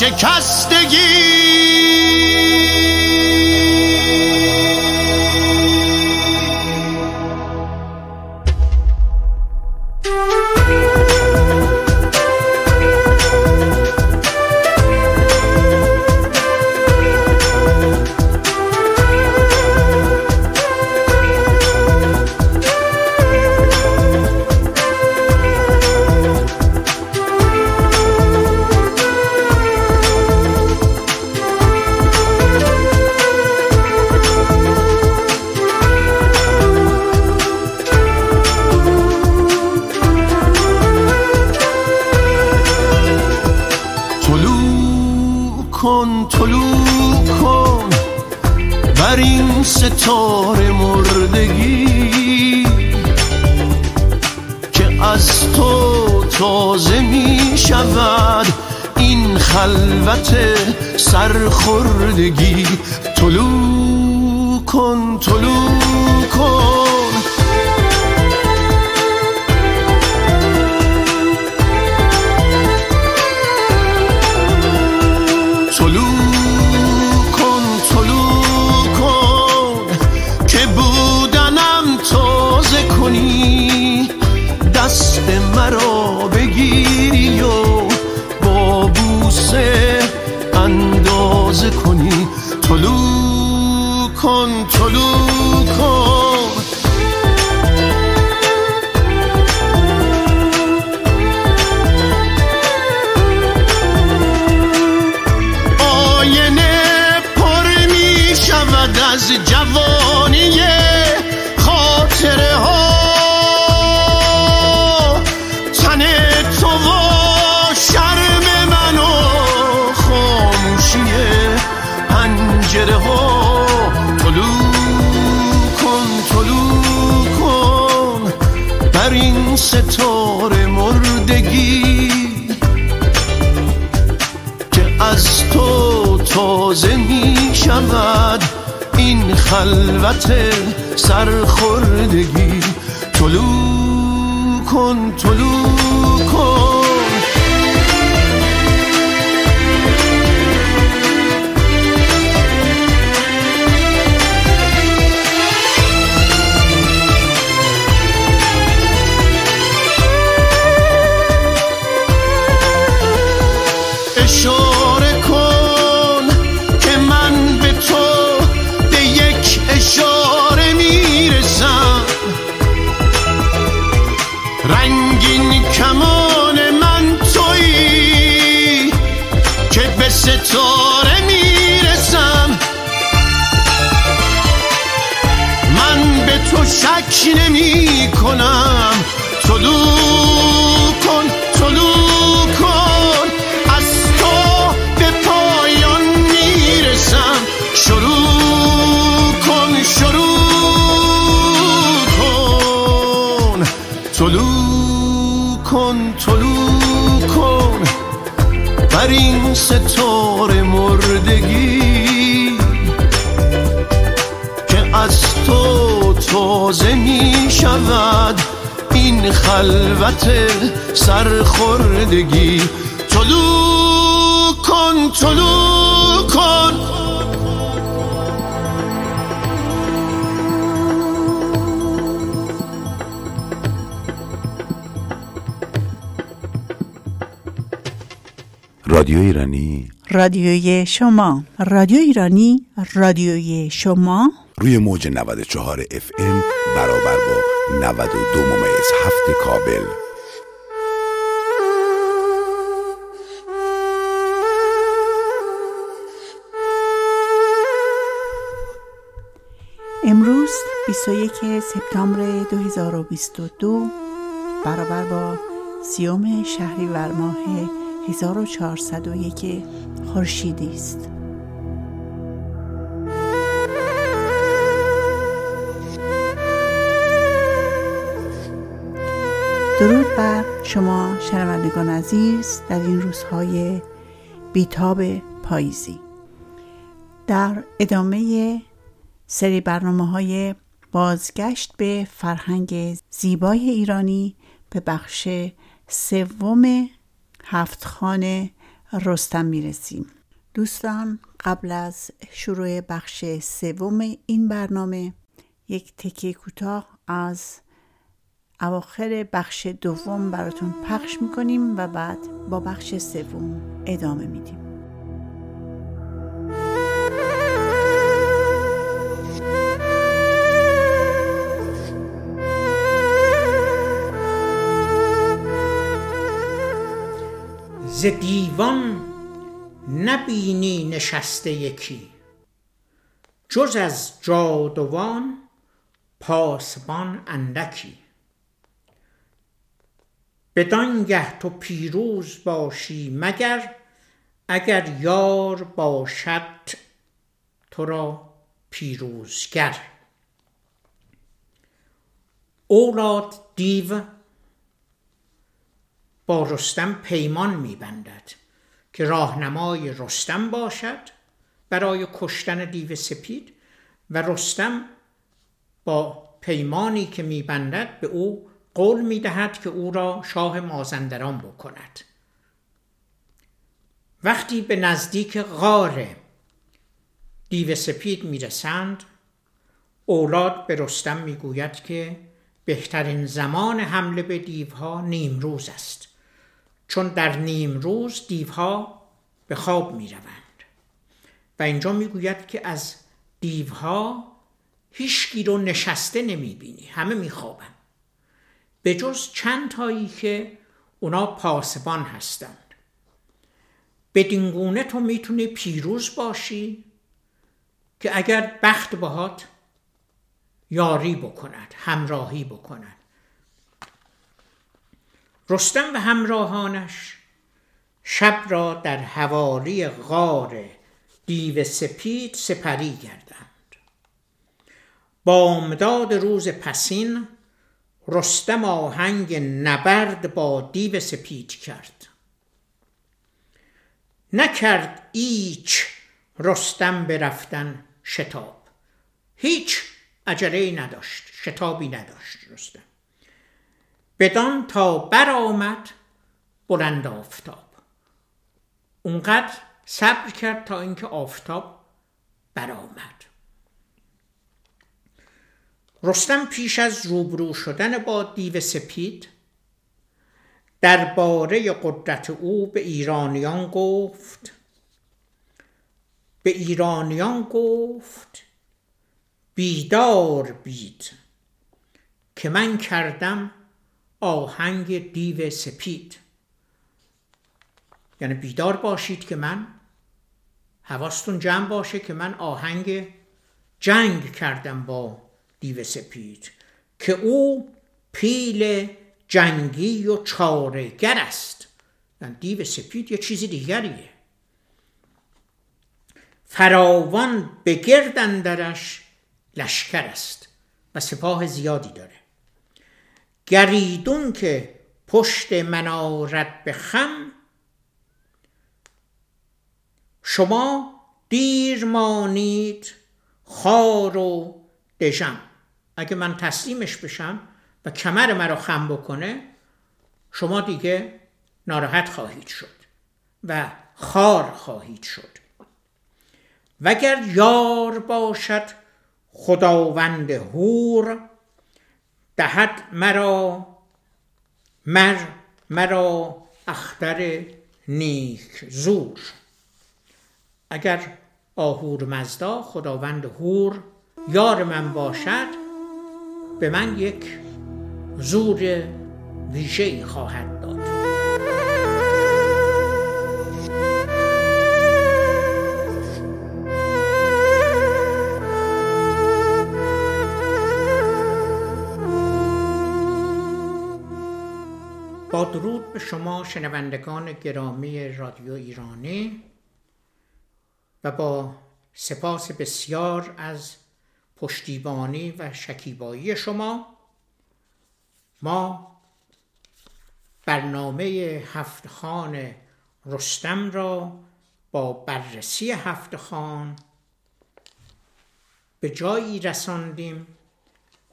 شکست soluk خلوت سرخوردگی. طلو کن طلوع کمان من تویی که به ستاره می‌رسم. من به تو شک نمی کنم طلوع کن طلوع بر این ستاره مردگی که از تو تازه می شود این خلوت سرخوردگی. طلوع کن طلوع کن. رادیو ایرانی. رادیوی شما. رادیو ایرانی رادیوی شما. روی موج 94 اف ام برابر با 92 ممیز هفت کابل. امروز 21 سپتامبر 2022 برابر با سیوم شهریور ماه 1401 خورشیدی است. درود بر شما شنوندگان عزیز در این روزهای بیتاب پاییزی در ادامه سری برنامه های بازگشت به فرهنگ زیبای ایرانی به بخش سوم هفت خانه رستم می‌رسیم. دوستان قبل از شروع بخش سوم این برنامه یک تکه کوتاه از اواخر بخش دوم براتون پخش می‌کنیم و بعد با بخش سوم ادامه میدیم. ز دیوان نبینی نشسته یکی. جز از جادوان پاسبان اندکی. بدانگه تو پیروز باشی مگر اگر یار باشد تو را پیروزگر. اولاد دیو با رستم پیمان میبندد که راهنمای رستم باشد برای کشتن دیو سپید و رستم با پیمانی که میبندد به او قول می‌دهد که او را شاه مازندران بکند. وقتی به نزدیک غار دیو سپید می‌رسند اولاد به رستم می‌گوید که بهترین زمان حمله به دیوها نیمروز است. چون در نیم روز دیوها به خواب می روند و اینجا می گوید که از دیوها هیچ رو نشسته نمی بینی همه می خوابن به جز چند تایی که اونا پاسبان هستند. بدین گونه تو می‌تونی پیروز باشی که اگر بخت باهات یاری بکند همراهی بکند. رستم و همراهانش. شب را در حوالی غار دیو سپید سپری گردند. بامداد روز پسین رستم آهنگ نبرد با دیو سپید کرد. نکرد ایچ رستم برفتن شتاب. هیچ عجله نداشت شتابی نداشت رستم. بدان تا برآمد بلند آفتاب. اونقدر صبر کرد تا اینکه آفتاب برآمد. رستم پیش از روبرو شدن با دیو سپید درباره قدرت او به ایرانیان گفت. به ایرانیان گفت بیدار بید که من کردم آهنگ دیو سپید. یعنی بیدار باشید که من حواستون جمع باشه که من آهنگ جنگ کردم با دیو سپید که او پیل جنگی و چارگر است. یعنی دیو سپید یه چیزی دیگریه. فراوان به گردندرش لشکر است و سپاه زیادی داره. گریدون که پشت من آرد به خم. شما دیر مانید خار و دژم. اگه من تسلیمش بشم و کمر مرا خم بکنه شما دیگه ناراحت خواهید شد و خار خواهید شد. وگر یار باشد خداوند هور دهد مرا مر مرا اختر نیک زور. اگر آهور مزدا خداوند هور یار من باشد به من یک زور ویژه خواهد داد. با درود به شما شنوندگان گرامی رادیو ایرانی و با سپاس بسیار از پشتیبانی و شکیبایی شما. ما برنامه هفت خان رستم را با بررسی هفت خان به جایی رساندیم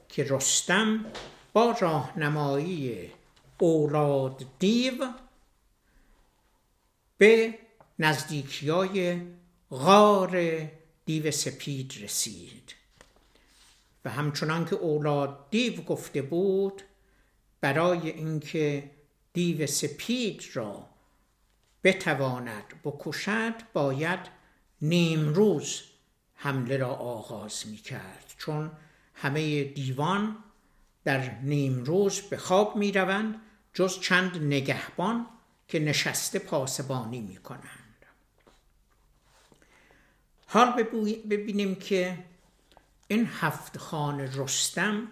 که رستم با راهنمایی اولاد دیو به نزدیکی های غار دیو سپید رسید. و همچنان که اولاد دیو گفته بود برای اینکه دیو سپید را بتواند بکشد باید نیمروز حمله را آغاز می کرد چون همه دیوان در نیمروز به خواب می روند جز چند نگهبان که نشسته پاسبانی می کنند حال ببینیم که این هفت خان رستم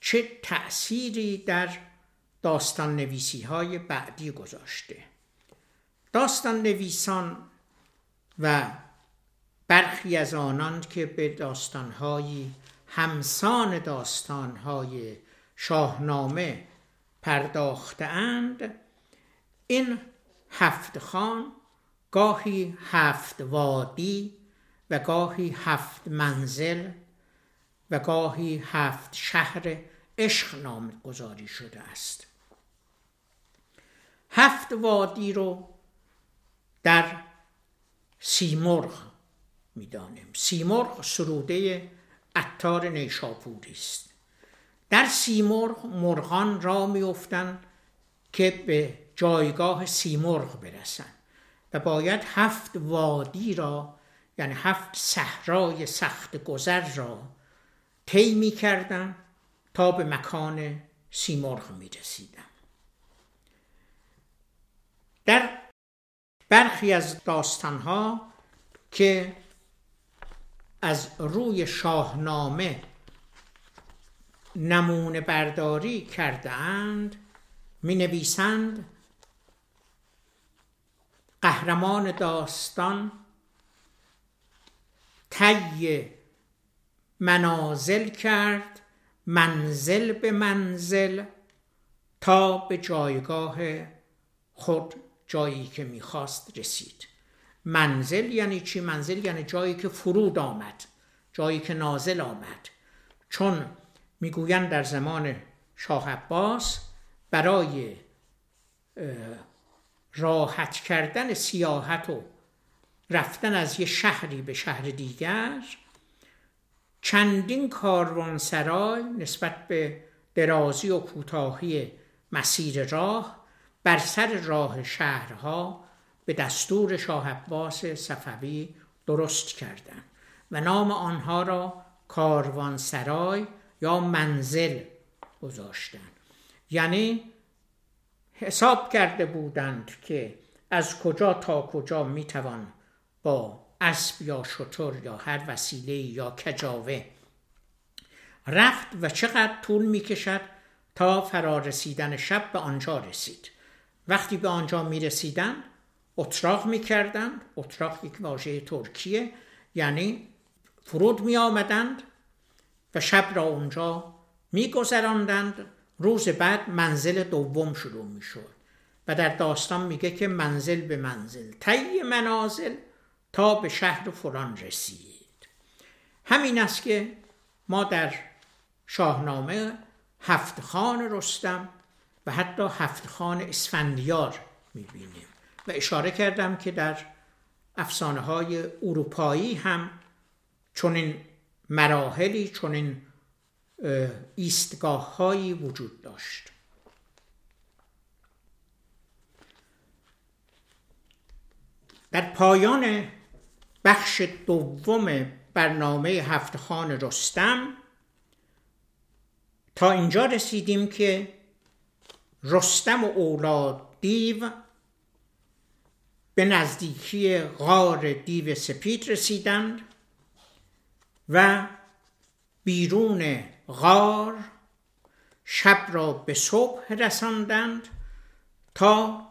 چه تأثیری در داستان نویسی های بعدی گذاشته. داستان نویسان و برخی از آنان که به داستانهایی همسان داستانهای شاهنامه پرداختند این هفت خان گاهی هفت وادی و گاهی هفت منزل و گاهی هفت شهر عشق نام گذاری شده است. هفت وادی رو در سیمرغ می‌دانیم. سیمرغ سروده عطار نیشاپوری است در سیمرغ مرغان را میافتند که به جایگاه سیمرغ برسند و باید هفت وادی را یعنی هفت صحرای سخت گذر را طی کردن تا به مکان سیمرغ می رسیدن. در برخی از داستانها که از روی شاهنامه نمونه برداری کرده اند می نویسند قهرمان داستان طی منازل کرد منزل به منزل تا به جایگاه خود جایی که می‌خواست رسید. منزل یعنی چی؟ منزل یعنی جایی که فرود آمد جایی که نازل آمد چون می‌گویند در زمان شاه عباس برای راحت کردن سیاحت و رفتن از یه شهری به شهر دیگر چندین کاروانسرای نسبت به درازی و کوتاهی مسیر راه بر سر راه شهرها به دستور شاه عباس صفوی درست کردند و نام آنها را کاروانسرای یا منزل گذاشتند یعنی حساب کرده بودند که از کجا تا کجا می‌توان با اسب یا شتر یا هر وسیله یا کجاوه رفت و چقدر طول می‌کشد تا فرا رسیدن شب به آنجا رسید. وقتی به آنجا می رسیدن اتراق می کردن اتراق یک واژه ترکیه. یعنی فرود می آمدند و شب را اونجا می گذراندند روز بعد منزل دوم شروع می شد و در داستان میگه که منزل به منزل طی منازل تا به شهر فلان رسید. همین است که ما در شاهنامه هفت خان رستم و حتی هفت خان اسفندیار می‌بینیم. و اشاره کردم که در افسانه های اروپایی هم چنین مراحلی چنین ایستگاه هایی وجود داشت. در پایان بخش دوم برنامه هفت خان رستم تا اینجا رسیدیم که رستم و اولاد دیو به نزدیکی غار دیو سپید رسیدند و بیرون غار شب را به صبح رساندند تا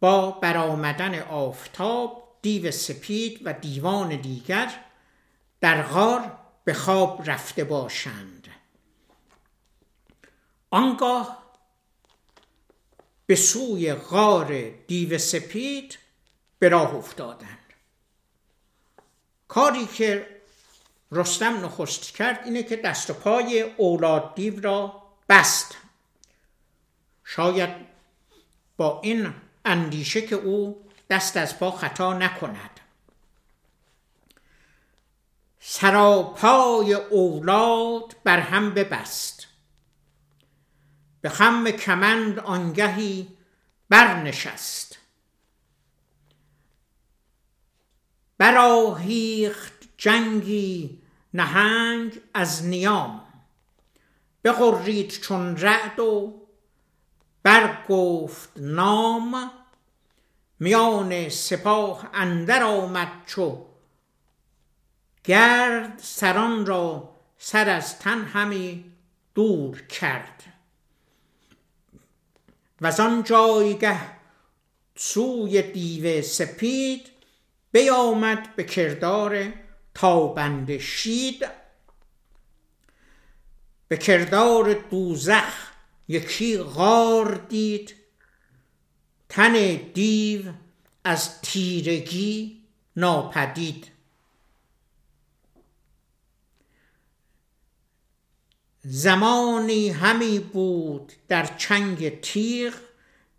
با برآمدن آفتاب دیو سپید و دیوان دیگر در غار به خواب رفته باشند. آنگاه به سوی غار دیو سپید به راه افتادند. کاری که رستم نخست کرد اینه که دست و پای اولاد دیو را بست. شاید با این اندیشه که او دست از پا خطا نکند. سراپای اولاد بر هم ببست. به خم کمند آنگهی برنشست. براهیخت جنگی نهنگ از نیام. بغرید چون رعد و برگفت نام. میان سپاه اندر آمد چو گرد سران را سر از تن همی دور کرد. و آن جایگه سوی دیو سپید بیامد به کردار تابند شید. به کردار دوزخ یکی غار دید. تن دیو از تیرگی ناپدید. زمانی همی بود در چنگ تیغ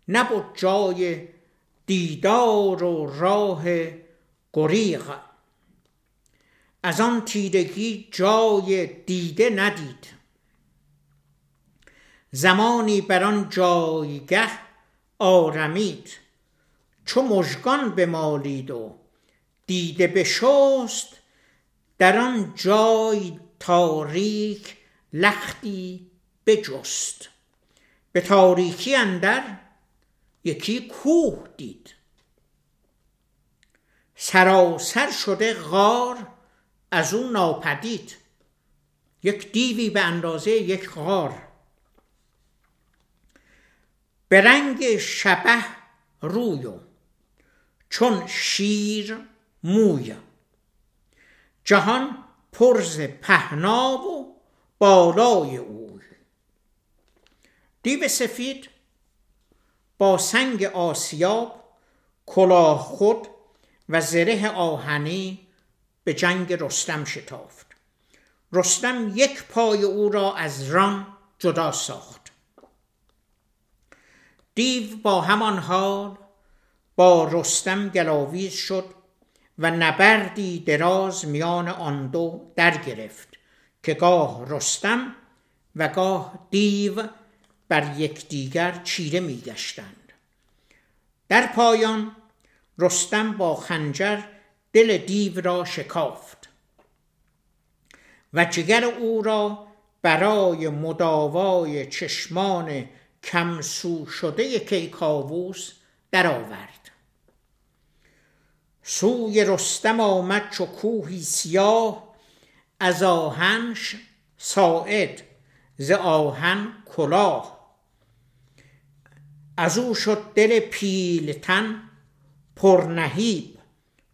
نبود جای دیدار و راه گریغ از آن تیرگی جای دیده ندید. زمانی بر آن جایگه آرمید. چو مژگان بمالید و دیده بشست در آن جای تاریک لختی بجست. به تاریکی اندر یکی کوه دید. سراسر شده غار از اون ناپدید. یک دیوی به اندازه یک غار. به رنگ شبه روی چون شیر موی. جهان پرز پهنا و بالای اوی. دیو سفید با سنگ آسیاب کلاه خود و زره آهنی به جنگ رستم شتافت. رستم یک پای او را از ران جدا ساخت. دیو با همان حال با رستم گلاویز شد و نبردی دراز میان آن دو در گرفت که گاه رستم و گاه دیو بر یکدیگر چیره میگشتند. در پایان رستم با خنجر دل دیو را شکافت و جگر او را برای مداوای چشمان کمسو شده کیکاووس درآورد. سوی رستم آمد چو کوهی سیاه از آهنش ساعد ز آهن کلاه. از او شد دل پیلتن پرنهیب.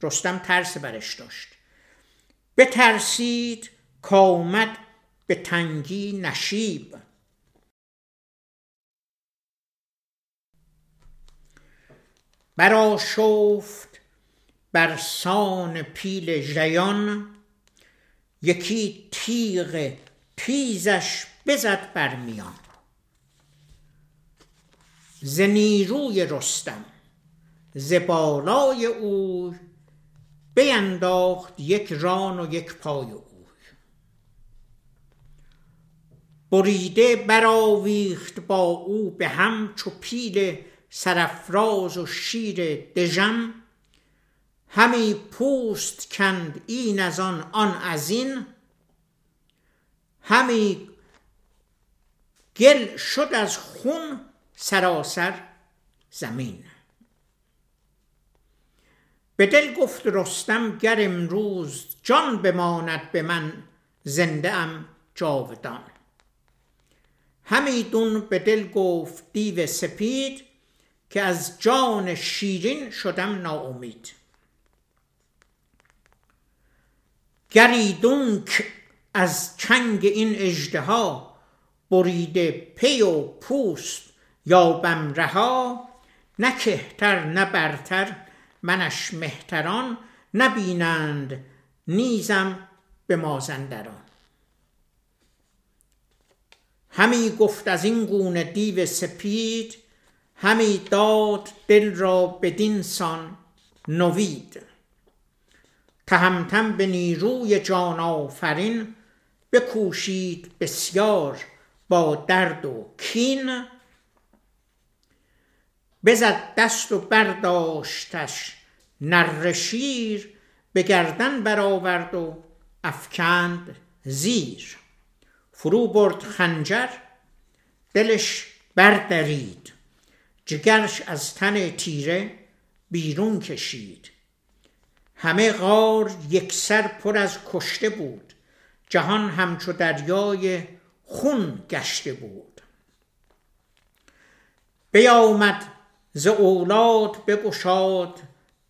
رستم ترس برش داشت. بترسید کامد به تنگی نشیب. برا شفت بر سان پیل ژیان. یکی تیغ تیزش بزد بر میان. ز نیروی رستم ز او بینداخت یک ران و یک پای او. بریده براویخت با او به هم چو پیل سرفراز و شیر دژم. همی پوست کند این از آن آن از این. همی گل شد از خون سراسر زمین. به دل گفت رستم گر امروز جان بماند به من زنده ام جاودان. همیدون به دل گفت دیو سپید که از جان شیرین شدم ناامید. گریدون از چنگ این اژدها بریده پی و پوست یا بمرها نه کهتر نه برتر منش مهتران نبینند نیزم به مازندران. همی گفت از این گونه دیو سپید همی داد دل را بدین سان نوید. تهمتم به نیروی جان آفرین بکوشید بسیار با درد و کین. بزد دست و برداشتش. نر شیر به گردن برآورد و افکند زیر. فرو برد خنجر دلش بردرید. جگرش از تن تیره بیرون کشید. همه غار یکسر پر از کشته بود. جهان همچو دریای خون گشته بود. بیامد ز اولاد بگشاد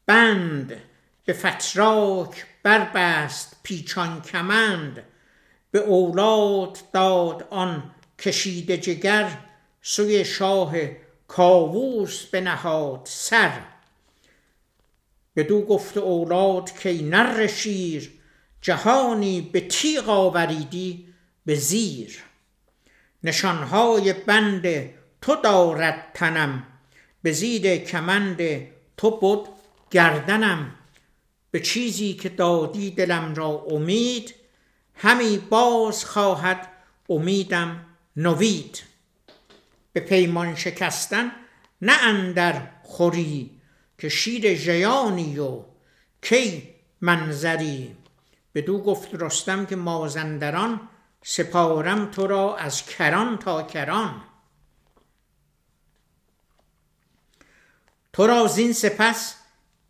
بند به فتراک بربست پیچان کمند. به اولاد داد آن کشیده جگر سوی شاه کاووس بنهاد سر. بدو گفت اولاد که نر شیر جهانی به تیغ آوریدی به زیر. نشانهای بند تو دارد تنم به زیر کمند تو بود گردنم. به چیزی که دادی دلم را امید همی باز خواهد امیدم نوید. به پیمان شکستن نه اندر خوری که شیر ژیانی و کی منظری. بدو گفت رستم که مازندران سپارم تو را از کران تا کران. تو را زین سپس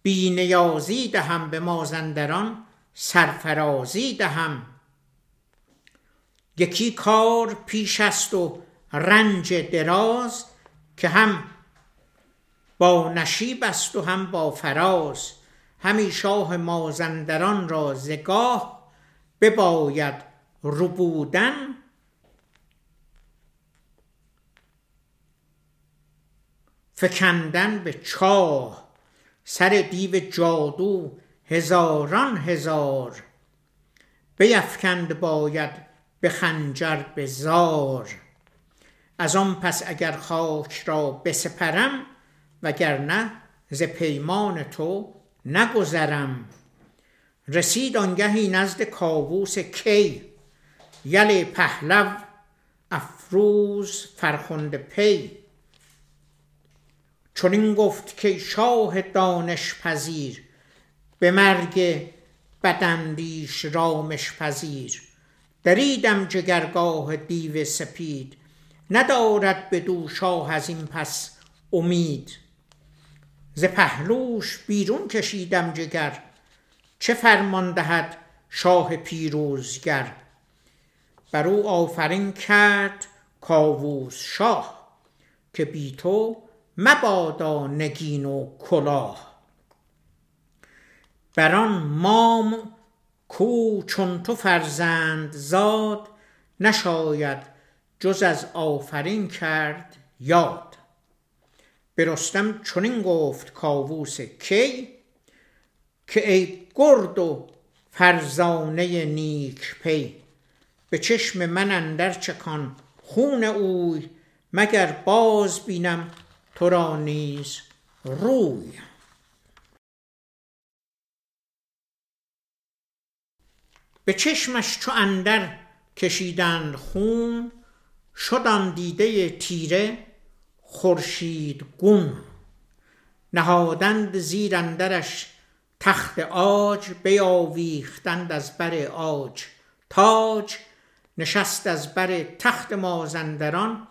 بینیازی دهم به مازندران سرفرازی دهم. یکی کار پیش است و رنج دراز که هم با نشیب است و هم با فراز. همی شاه مازندران را زگاه بباید ربودن فکندن به چاه سر دیو جادو هزاران هزار. بیفکند باید به خنجر به زار. از آن پس اگر خاک را بسپرم وگرنه ز پیمان تو نگذرم. رسید آنگهی نزد کاووس کی یل پهلو افروز فرخنده پی. چون این گفت که شاه دانش پذیر به مرگ بدندیش رامش پذیر. دریدم جگرگاه دیو سپید ندارد به دو شاه از این پس امید. ز پهلوش بیرون کشیدم جگر چه فرمان دهد شاه پیروزگر؟ بر او آفرین کرد کاووس شاه که بی تو مبادا نگین و کلاه. بران مام کو چون تو فرزند زاد نشاید جز از آفرین کرد یاد. به رستم چنین گفت کاووس کی؟ که ای گرد و فرزانه نیک پی به چشم من اندر چکان خون اوی مگر باز بینم تو را نیز روی. به چشمش چو اندر کشیدند خون شد آن دیده تیره خورشید گون نهادند زیر اندرش تخت آج بیاویختند از بر آج تاج. نشست از بر تخت مازندران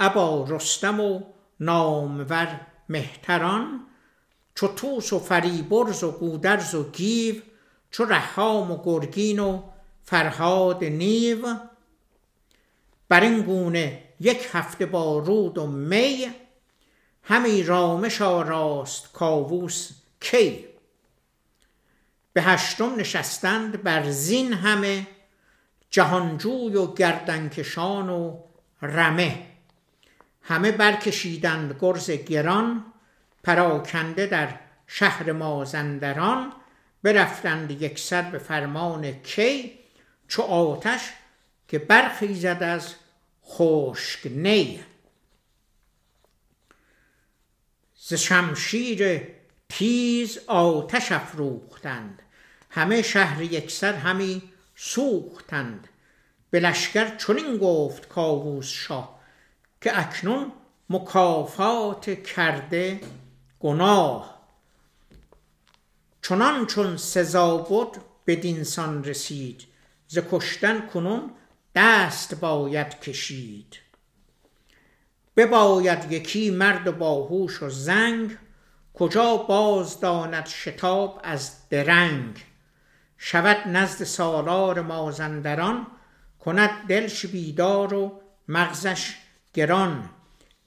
ابا رستم و نامور مهتران چو توس و فریبرز و گودرز و گیو چو رهام و گرگین و فرهاد نیو. بر این گونه یک هفته با رود و می همی رامش آراست کاووس کی. به هشتم نشستند بر زین همه جهانجوی و گردنکشان و رمه. همه برکشیدند گرز گران پراکنده در شهر مازندران برفتند یک سر به فرمان کی چو آتش که برخیزد از خشک نی. ز شمشیر تیز آتش افروختند همه شهر یکسر همی سوختند. به لشکر چنین گفت کاووس شاه که اکنون مکافات کرده گناه. چنان چون سزا بود بدینسان رسید. ز کشتن کنون دست باید کشید. بباید یکی مرد باهوش و زنگ کجا باز داند شتاب از درنگ. شود نزد سالار مازندران کند دلش بیدار و مغزش گران.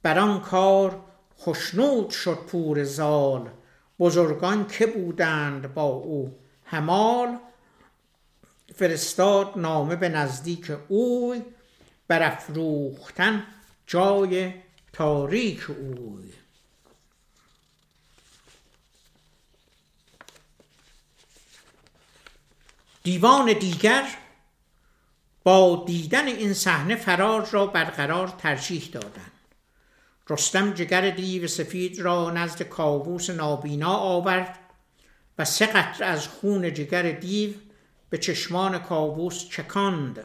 بران کار خشنود شد پور زال. بزرگان که بودند با او همال. فرستاد نامه به نزدیک اوی. برافروختن جای تاریک اوی. دیوان دیگر با دیدن این صحنه فرار را برقرار ترجیح دادند. رستم جگر دیو سفید را نزد کاووس نابینا آورد و سه قطره از خون جگر دیو به چشمان کاووس چکاند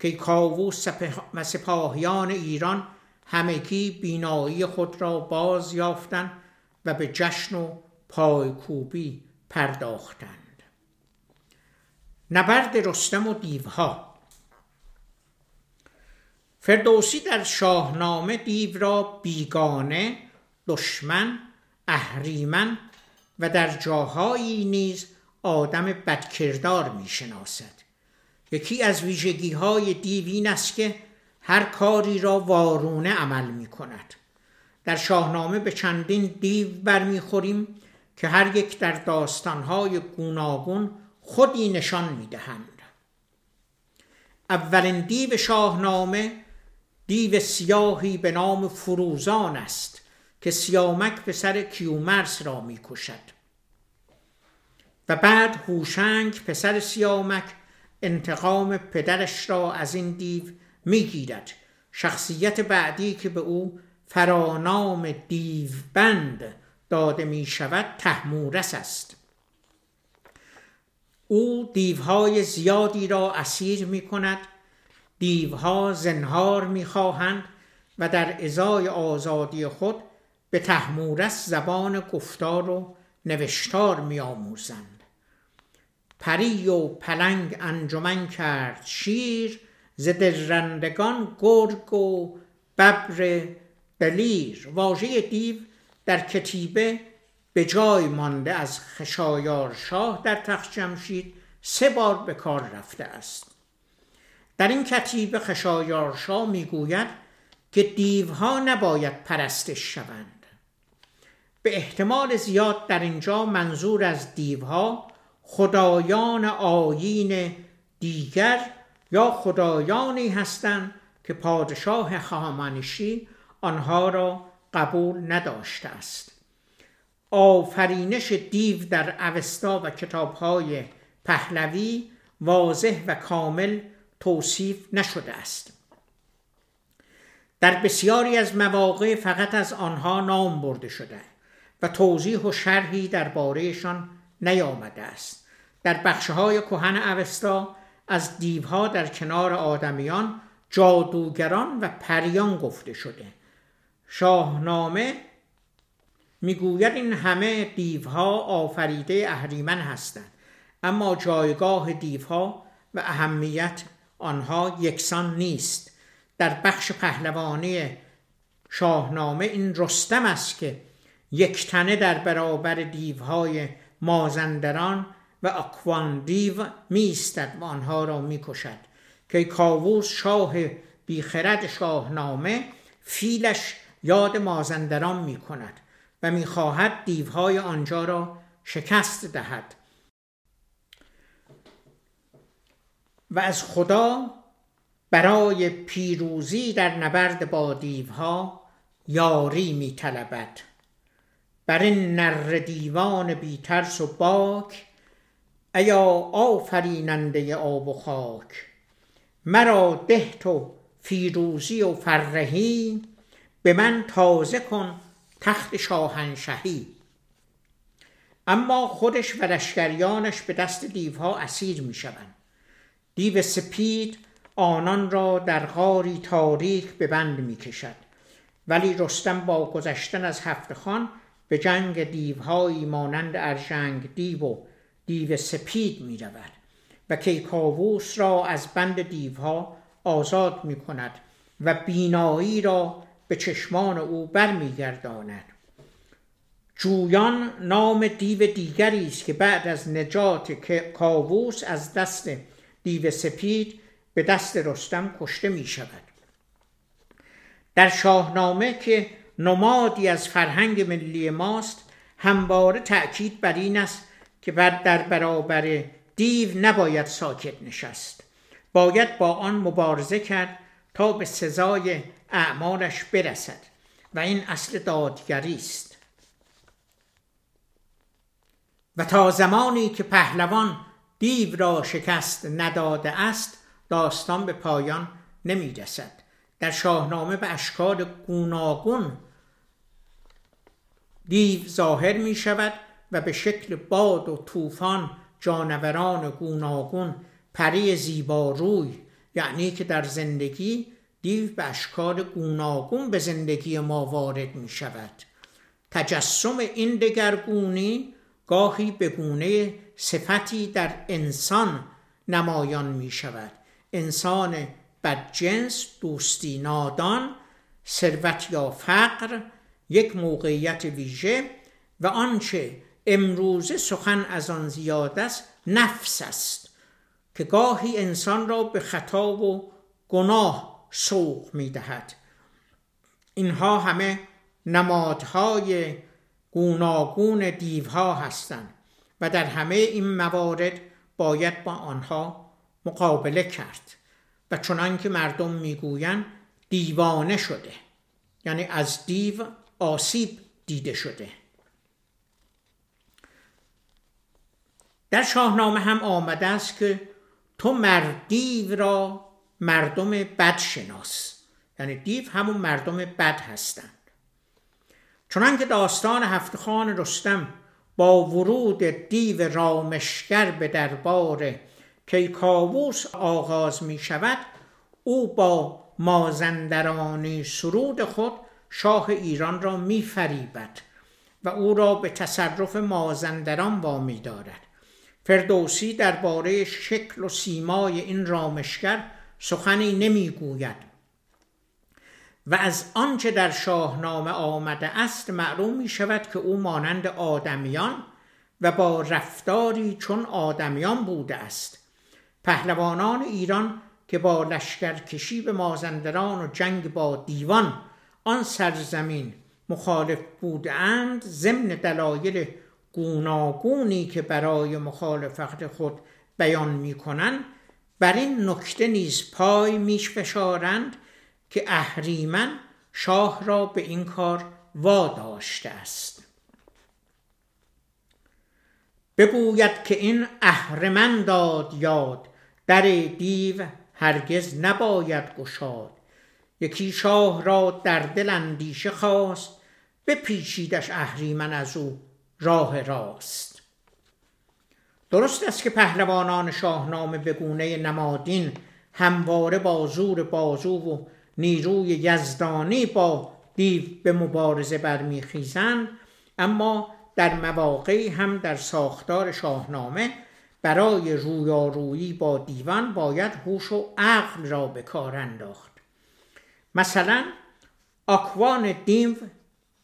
که کاووس و سپاهیان ایران همگی بینایی خود را باز یافتند و به جشن و پایکوبی پرداختند. نبرد رستم و دیوها فردوسی در شاهنامه دیو را بیگانه دشمن اهریمن و در جاهایی نیز آدم بدکردار می شناسد یکی از ویژگی های دیو این است که هر کاری را وارونه عمل می کند در شاهنامه به چندین دیو برمیخوریم که هر یک در داستانهای گوناگون خودی نشان می دهند. اولین دیو شاهنامه دیو سیاهی به نام فروزان است که سیامک به سر کیومرس را می کشد و بعد هوشنگ پسر سیامک انتقام پدرش را از این دیو می‌گیرد. شخصیت بعدی که به او فرانام دیوبند داده می شود تحمورس است. او دیوهای زیادی را اسیر می کند دیوها زنهار می خواهند و در ازای آزادی خود به تحمورس زبان گفتار و نوشتار می آموزند پری و پلنگ انجمن کرد شیر ز درندگان گرگ و ببر دلیر واژه دیو در کتیبه به جای مانده از خشایار شاه در تخت جمشید سه بار به کار رفته است. در این کتیبه خشایارشا می‌گوید که دیوها نباید پرستش شوند. به احتمال زیاد در اینجا منظور از دیوها خدایان آیین دیگر یا خدایانی هستند که پادشاه خامنشی آنها را قبول نداشته است. آفرینش دیو در اوستا و کتابهای پهلوی واضح و کامل توصیف نشده است. در بسیاری از مواقع فقط از آنها نام برده شده و توضیح و شرحی دربارهشان نیامده است. در بخشهای کهن اوستا از دیوها در کنار آدمیان جادوگران و پریان گفته شده. شاهنامه می‌گوید این همه دیوها آفریده اهریمن هستند اما جایگاه دیوها و اهمیت آنها یکسان نیست. در بخش پهلوانی شاهنامه این رستم است که یک تنه در برابر دیوهای مازندران و اکوان دیو میستد و آنها را می‌کشد. که کاووس شاه بیخرد شاهنامه فیلش یاد مازندران می کند و می‌خواهد دیوهای آنجا را شکست دهد. و از خدا برای پیروزی در نبرد با دیوها یاری می طلبد بر این نر دیوان بی ترس و باک ایا آفریننده آب و خاک. مرا ده تو فیروزی و فرهی به من تازه کن تخت شاهنشهی. اما خودش و لشکریانش به دست دیوها اسیر می شوند دیو سپید آنان را در غاری تاریک به بند می کشد ولی رستم با گذشتن از هفت خان به جنگ دیوهایی مانند ارژنگ دیو و دیو سپید می رود و کیکاووس را از بند دیوها آزاد می کند و بینایی را به چشمان او برمیگرداند. جویان نام دیو دیگری است که بعد از نجات کاووس از دست دیو سپید به دست رستم کشته می شود در شاهنامه که نمادی از فرهنگ ملی ماست همواره تأکید بر این است که بر در برابر دیو نباید ساکت نشست. باید با آن مبارزه کرد تا به سزای اعمالش برسد و این اصل دادگری است. و تا زمانی که پهلوان دیو را شکست نداده است داستان به پایان نمی رسد. در شاهنامه به اشکال گوناگون دیو ظاهر می شود و به شکل باد و طوفان جانوران گوناگون پری زیباروی یعنی که در زندگی دیو به اشکال گوناگون به زندگی ما وارد می شود. تجسم این دگرگونی گاهی به گونه صفتی در انسان نمایان می شود انسان بدجنس دوستی نادان ثروت یا فقر یک موقعیت ویژه و آنچه امروزه سخن از آن زیاد است نفس است که گاهی انسان را به خطا و گناه سوق می دهد اینها همه نمادهای گوناگون دیوها هستند. و در همه این موارد باید با آنها مقابله کرد و چنان که مردم می‌گویند دیوانه شده یعنی از دیو آسیب دیده شده. در شاهنامه هم آمده است که تو مردیو را مردم بد شناس یعنی دیو همون مردم بد هستند. چنان که داستان هفت خان رستم با ورود دیو رامشگر به دربار کیکاووس آغاز می شود او با مازندرانی سرود خود شاه ایران را می فریبد و او را به تصرف مازندران وامی دارد. فردوسی درباره شکل و سیمای این رامشگر سخنی نمی‌گوید و از آنچه در شاهنامه آمده است معلوم می شود که او مانند آدمیان و با رفتاری چون آدمیان بوده است. پهلوانان ایران که با لشکرکشی به مازندران و جنگ با دیوان آن سرزمین مخالف بودند ضمن دلایل گوناگونی که برای مخالفت خود بیان می کنند بر این نکته نیز پای میش فشارند که اهریمن شاه را به این کار واداشته است. بگوید که این اهرمن داد یاد در دیو هرگز نباید گشاد. یکی شاه را در دل اندیشه خواست بپیچیدش اهریمن از او راه راست. درست است که پهلوانان شاهنامه به گونه نمادین همواره با زور بازو و نیروی یزدانی با دیو به مبارزه برمیخیزند اما در مواقعی هم در ساختار شاهنامه برای رویارویی با دیوان باید هوش و عقل را به کار انداخت. مثلا آکوان دیو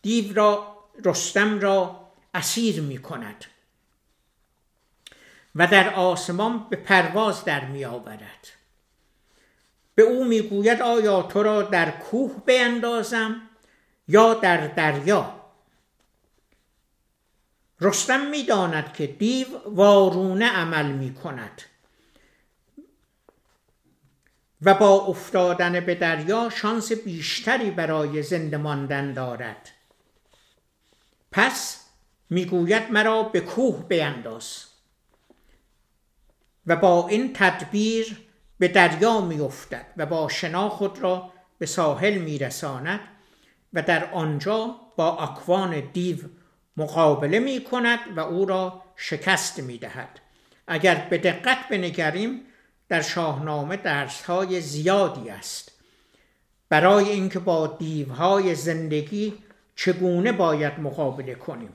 دیو را رستم را اسیر می کند و در آسمان به پرواز در می آورد به او می‌گوید آیا تو را در کوه بیندازم یا در دریا؟ رستم می‌داند که دیو وارونه عمل می کند و با افتادن به دریا شانس بیشتری برای زنده ماندن دارد. پس می‌گوید مرا به کوه بینداز و با این تدبیر به دریا میافتد و با شنا خود را به ساحل میرساند و در آنجا با اکوان دیو مقابله می کند و او را شکست می دهد. اگر به دقت بنگریم در شاهنامه درس های زیادی است برای اینکه با دیوهای زندگی چگونه باید مقابله کنیم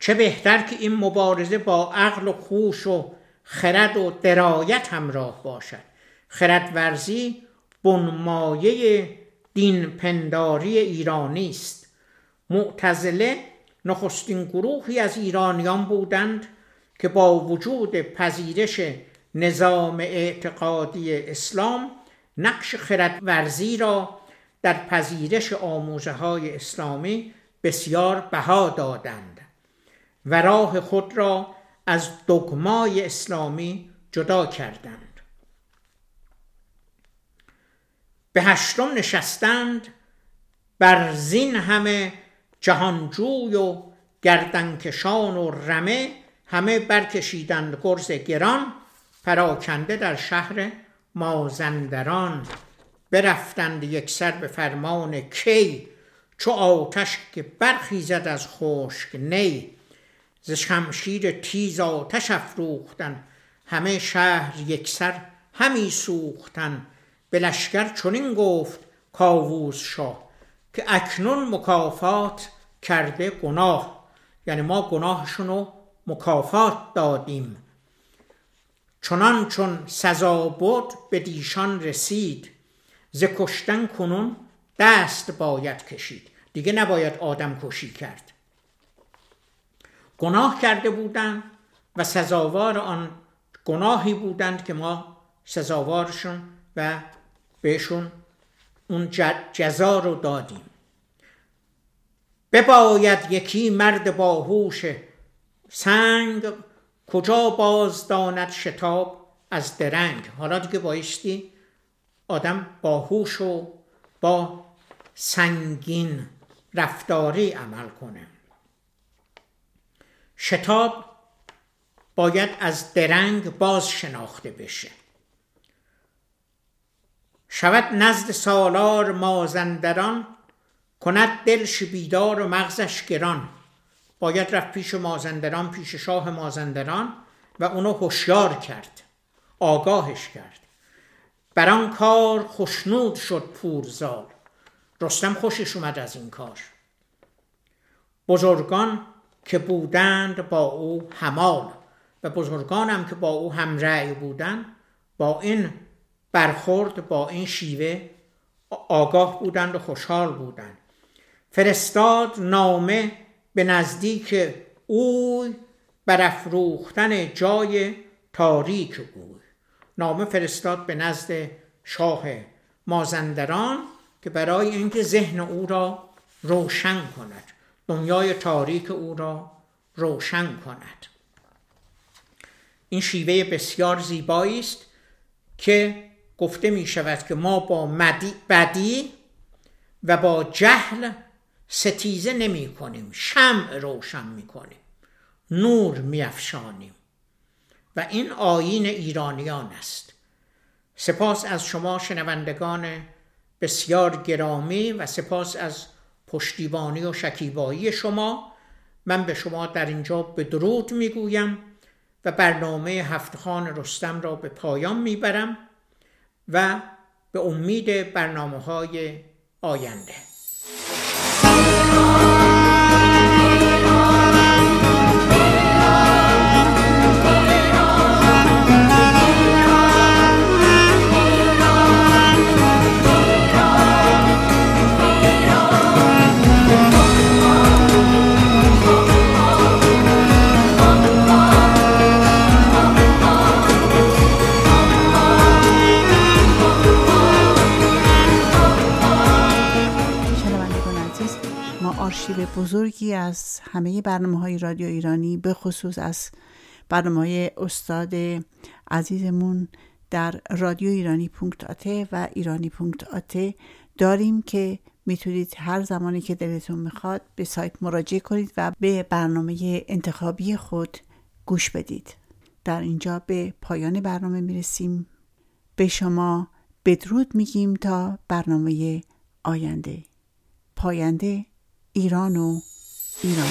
چه بهتر که این مبارزه با عقل و خوش و خرد و درایت همراه باشد. خرد ورزی بنمایه دین پنداری ایرانی است. معتزله نخستین گروهی از ایرانیان بودند که با وجود پذیرش نظام اعتقادی اسلام نقش خردورزی را در پذیرش آموزه های اسلامی بسیار بها دادند و راه خود را از دگمای اسلامی جدا کردند. به هشتم نشستند بر زین همه جهانجوی و گردنکشان و رمه همه برکشیدند گرز گران پراکنده در شهر مازندران. برفتند یک سر به فرمان کی چو آتش که برخیزد از خشک نی. ز شمشیر تیز آتش افروختن. همه شهر یک سر همی سوختن. به لشکر چنین گفت کاووس شاه که اکنون مکافات کرده گناه. یعنی ما گناهشون رو مکافات دادیم. چنان چون سزا بود به دیشان رسید. ز کشتن کنون دست باید کشید. دیگه نباید آدم کشی کرد. گناه کرده بودند و سزاوار آن گناهی بودند که ما سزاوارشون و بهشون اون جزا رو دادیم. بباید یکی مرد باهوش سنگ کجا باز داند شتاب از درنگ؟ حالا دیگه بایستی آدم باهوش و با سنگین رفتاری عمل کنه. شتاب باید از درنگ باز شناخته بشه. شود نزد سالار مازندران کند دلش بیدار و مغزش گران. باید رفت پیش مازندران پیش شاه مازندران و اونو هوشیار کرد آگاهش کرد. بر آن کار خوشنود شد پورزال رستم خوشش اومد از این کار. بزرگان که بودند با او همال و بزرگان هم که با او همرأی بودند با این برخورد با این شیوه آگاه بودند و خوشحال بودند. فرستاد نامه به نزدیک او برافروختن جای تاریک او نامه فرستاد به نزد شاه مازندران که برای اینکه ذهن او را روشن کند. دنیای تاریک او را روشن کند. این شیوه بسیار زیبایی است که گفته می شود که ما با بدی و با جهل ستیزه نمی کنیم. شمع روشن می کنیم. نور می افشانیم. و این آین ایرانیان است. سپاس از شما شنوندگان بسیار گرامی و سپاس از پشتیبانی و شکیبایی شما. من به شما در اینجا به درود می‌گویم و برنامه هفتخان رستم را به پایان می‌برم و به امید برنامه های آینده. آرشیو بزرگی از همه برنامه های رادیو ایرانی به خصوص از برنامه های استاد عزیزمون در رادیو ایرانی پونکت و ایرانی پونکت داریم که می‌تونید هر زمانی که دلتون می‌خواد به سایت مراجعه کنید و به برنامه انتخابی خود گوش بدید. در اینجا به پایان برنامه می‌رسیم. به شما بدرود میگیم تا برنامه آینده. پاینده ایران و ایران.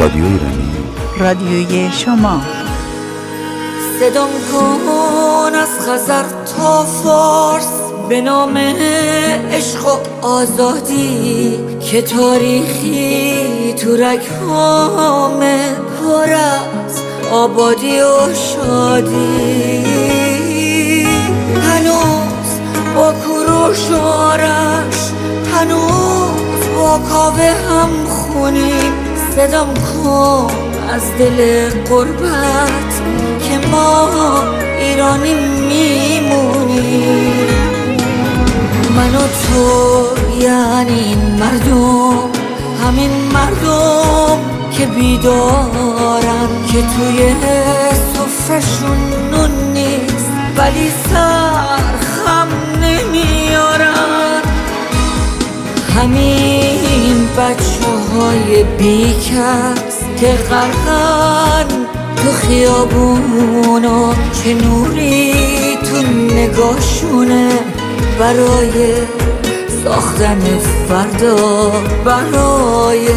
رادیو ایرانی رادیوی شما. صدام کن از خزر تا فارس به نام عشق و آزادی که تاریخی تو رگامه پر از آبادی و شادی. هنوز با کوروش و آرش هنوز با کاوه هم خونیم صدام کن از دل قربت که ما ایرانی میمونیم. من و تو یعنی این مردم همین مردم که بیدارن که توی صفرشون نون نیست ولی سر خم نمیارن. همین بچه های بیکس که غرقن تو خیابونا چه نوری تو نگاهشونه برای ساختن فردا برای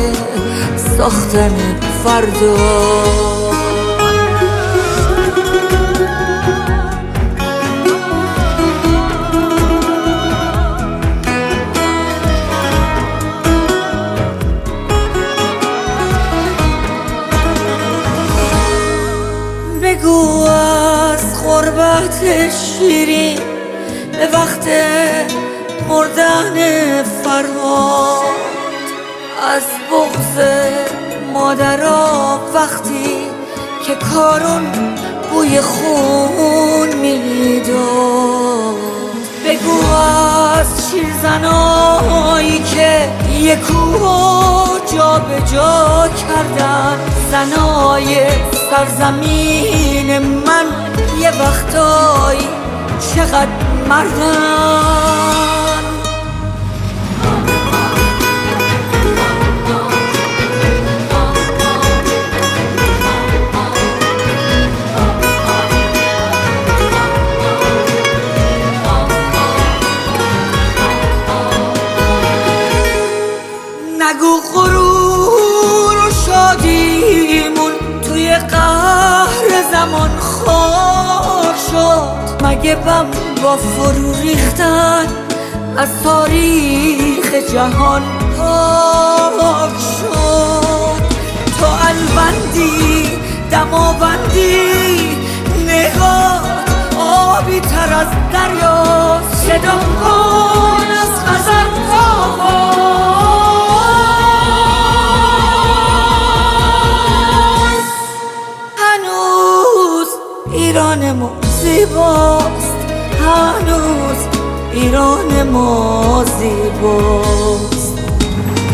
ساختن فردا. از غربت شیرین به وقت مردن فرهاد. از بغز مادرها وقتی که کارون بوی خون می‌داد. بگو از شیرزنایی که کوه جا به جا کردن زنای سرزمین من یه وقتایی چقدر مردن مگه بم با فرو ریختن از تاریخ جهان پاک شد. تو البندی دماوندی نگاه آبی تر از دریا صدا کن از خزر هنوز زیباست هنوز ایران ما زیباست.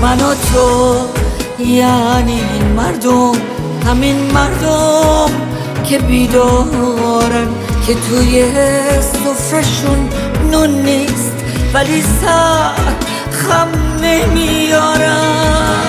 من و تو یعنی این مردم همین مردم که بیدارن که توی سفرشون نون نیست ولی سر خم نمیارن.